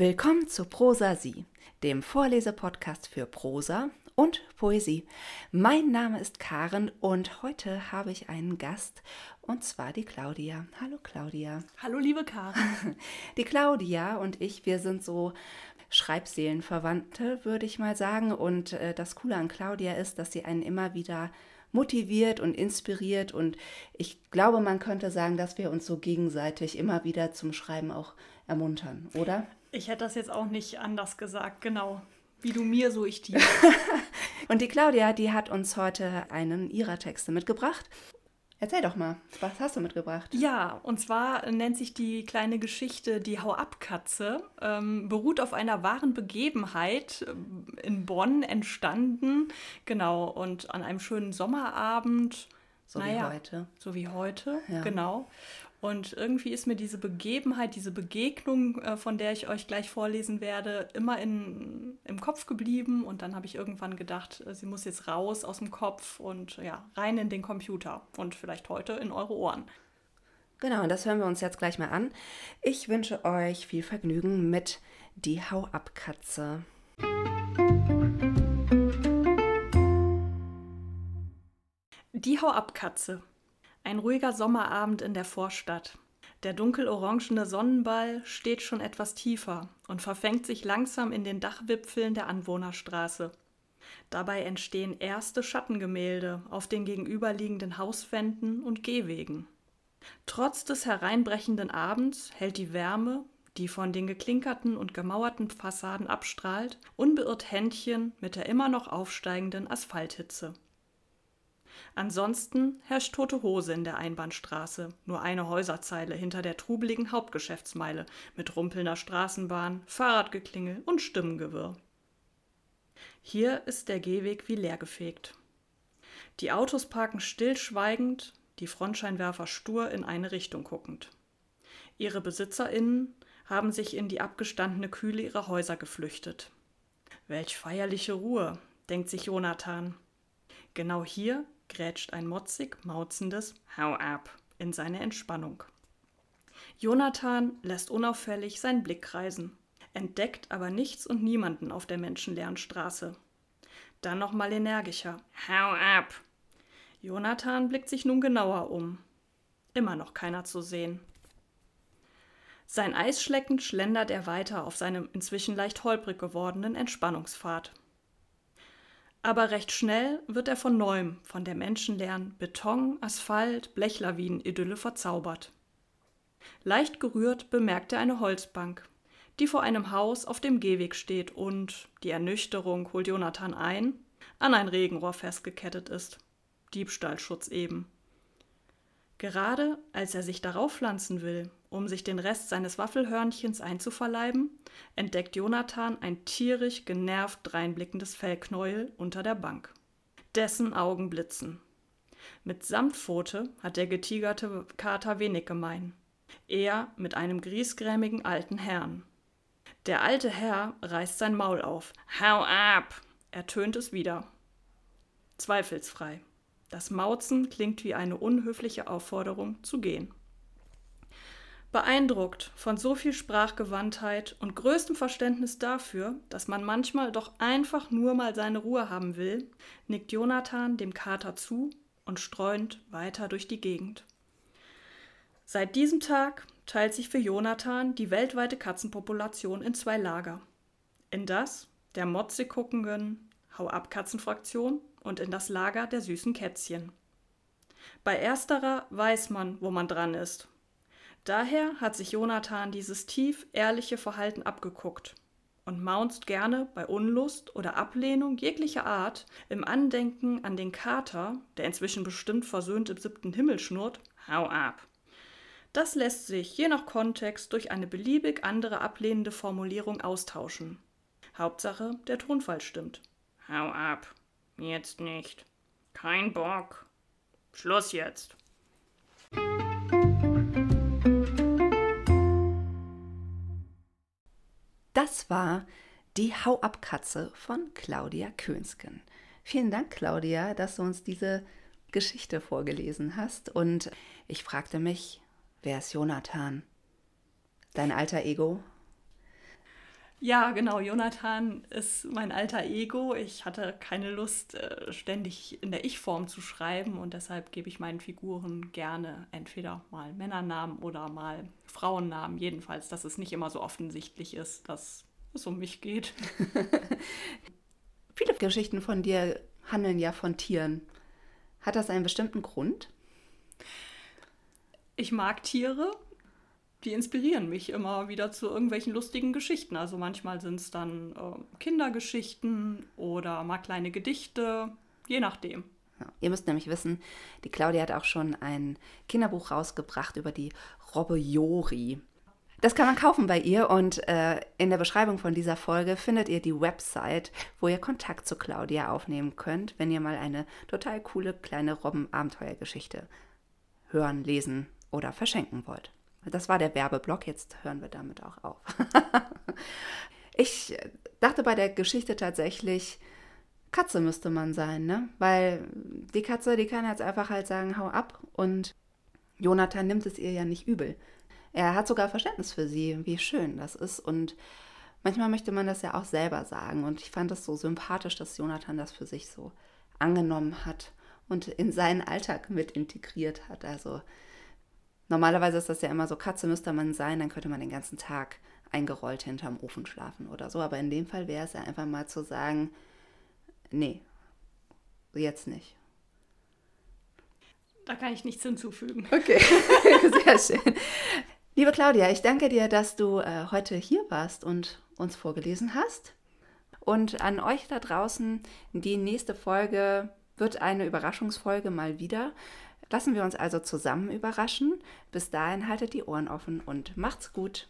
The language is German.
Willkommen zu Prosa Sie, dem Vorlesepodcast für Prosa und Poesie. Mein Name ist Karen und heute habe ich einen Gast und zwar die Claudia. Hallo Claudia. Hallo liebe Karen. Die Claudia und ich, wir sind so Schreibseelenverwandte, würde ich mal sagen. Und äh, das Coole an Claudia ist, dass sie einen immer wieder motiviert und inspiriert. Und ich glaube, man könnte sagen, dass wir uns so gegenseitig immer wieder zum Schreiben auch ermuntern, oder? Ich hätte das jetzt auch nicht anders gesagt, genau. Wie du mir, so ich dir. und die Claudia, die hat uns heute einen ihrer Texte mitgebracht. Erzähl doch mal, was hast du mitgebracht? Ja, und zwar nennt sich die kleine Geschichte Die Hau-Ab-Katze, ähm, beruht auf einer wahren Begebenheit äh, in Bonn entstanden, genau, und an einem schönen Sommerabend. So naja, wie heute. So wie heute, ja. genau. Und irgendwie ist mir diese Begebenheit, diese Begegnung, äh, von der ich euch gleich vorlesen werde, immer in, im Kopf geblieben. Und dann habe ich irgendwann gedacht, äh, sie muss jetzt raus aus dem Kopf und ja, rein in den Computer und vielleicht heute in eure Ohren. Genau, und das hören wir uns jetzt gleich mal an. Ich wünsche euch viel Vergnügen mit Die Hau-Ab-Katze. Die Hau-Ab-Katze. Ein ruhiger Sommerabend in der Vorstadt. Der dunkelorangene Sonnenball steht schon etwas tiefer und verfängt sich langsam in den Dachwipfeln der Anwohnerstraße. Dabei entstehen erste Schattengemälde auf den gegenüberliegenden Hauswänden und Gehwegen. Trotz des hereinbrechenden Abends hält die Wärme, die von den geklinkerten und gemauerten Fassaden abstrahlt, unbeirrt Händchen mit der immer noch aufsteigenden Asphalthitze. Ansonsten herrscht tote Hose in der Einbahnstraße, nur eine Häuserzeile hinter der trubeligen Hauptgeschäftsmeile mit rumpelnder Straßenbahn, Fahrradgeklingel und Stimmengewirr. Hier ist der Gehweg wie leergefegt. Die Autos parken stillschweigend, die Frontscheinwerfer stur in eine Richtung guckend. Ihre BesitzerInnen haben sich in die abgestandene Kühle ihrer Häuser geflüchtet. Welch feierliche Ruhe, denkt sich Jonathan. Genau hier grätscht ein motzig mauzendes Hau ab in seine Entspannung. Jonathan lässt unauffällig seinen Blick kreisen, entdeckt aber nichts und niemanden auf der menschenleeren Straße. Dann nochmal energischer. Hau ab! Jonathan blickt sich nun genauer um. Immer noch keiner zu sehen. Sein Eis schleckend schlendert er weiter auf seinem inzwischen leicht holprig gewordenen Entspannungspfad. Aber recht schnell wird er von neuem von der menschenleeren Beton, Asphalt, Blechlawinen-Idylle verzaubert. Leicht gerührt bemerkt er eine Holzbank, die vor einem Haus auf dem Gehweg steht und, die Ernüchterung holt Jonathan ein, an ein Regenrohr festgekettet ist. Diebstahlschutz eben. Gerade als er sich darauf pflanzen will, um sich den Rest seines Waffelhörnchens einzuverleiben, entdeckt Jonathan ein tierisch genervt dreinblickendes Fellknäuel unter der Bank. Dessen Augen blitzen. Mit Samtpfote hat der getigerte Kater wenig gemein. Er mit einem griesgrämigen alten Herrn. Der alte Herr reißt sein Maul auf. Hau ab! ertönt es wieder. Zweifelsfrei. Das Mauzen klingt wie eine unhöfliche Aufforderung zu gehen. Beeindruckt von so viel Sprachgewandtheit und größtem Verständnis dafür, dass man manchmal doch einfach nur mal seine Ruhe haben will, nickt Jonathan dem Kater zu und streunt weiter durch die Gegend. Seit diesem Tag teilt sich für Jonathan die weltweite Katzenpopulation in zwei Lager. In das der motzig guckenden Hau-ab-Katzenfraktion und in das Lager der süßen Kätzchen. Bei ersterer weiß man, wo man dran ist Daher hat sich Jonathan dieses tief ehrliche Verhalten abgeguckt und maunzt gerne bei Unlust oder Ablehnung jeglicher Art im Andenken an den Kater, der inzwischen bestimmt versöhnt im siebten Himmel schnurrt, hau ab. Das lässt sich je nach Kontext durch eine beliebig andere ablehnende Formulierung austauschen. Hauptsache, der Tonfall stimmt. Hau ab. Jetzt nicht. Kein Bock. Schluss jetzt. Das war die Hau-Ab-Katze von Claudia Könsken. Vielen Dank, Claudia, dass du uns diese Geschichte vorgelesen hast. Und ich fragte mich, wer ist Jonathan? Dein alter Ego? Ja, genau. Jonathan ist mein alter Ego. Ich hatte keine Lust, äh, ständig in der Ich-Form zu schreiben und deshalb gebe ich meinen Figuren gerne entweder mal Männernamen oder mal Frauennamen. Jedenfalls, dass es nicht immer so offensichtlich ist, dass es um mich geht. Viele Geschichten von dir handeln ja von Tieren. Hat das einen bestimmten Grund? Ich mag Tiere die inspirieren mich immer wieder zu irgendwelchen lustigen Geschichten. Also manchmal sind es dann äh, Kindergeschichten oder mal kleine Gedichte, je nachdem. Ja, ihr müsst nämlich wissen, die Claudia hat auch schon ein Kinderbuch rausgebracht über die Robbe Jori. Das kann man kaufen bei ihr und äh, in der Beschreibung von dieser Folge findet ihr die Website, wo ihr Kontakt zu Claudia aufnehmen könnt, wenn ihr mal eine total coole kleine Robben-Abenteuergeschichte hören, lesen oder verschenken wollt. Das war der Werbeblock, jetzt hören wir damit auch auf. ich dachte bei der Geschichte tatsächlich, Katze müsste man sein, ne? Weil die Katze, die kann jetzt einfach halt sagen, hau ab und Jonathan nimmt es ihr ja nicht übel. Er hat sogar Verständnis für sie, wie schön das ist und manchmal möchte man das ja auch selber sagen und ich fand es so sympathisch, dass Jonathan das für sich so angenommen hat und in seinen Alltag mit integriert hat. Also Normalerweise ist das ja immer so, Katze müsste man sein, dann könnte man den ganzen Tag eingerollt hinterm Ofen schlafen oder so. Aber in dem Fall wäre es ja einfach mal zu sagen, nee, jetzt nicht. Da kann ich nichts hinzufügen. Okay, sehr schön. Liebe Claudia, ich danke dir, dass du äh, heute hier warst und uns vorgelesen hast. Und an euch da draußen, die nächste Folge wird eine Überraschungsfolge mal wieder. Lassen wir uns also zusammen überraschen. Bis dahin haltet die Ohren offen und macht's gut.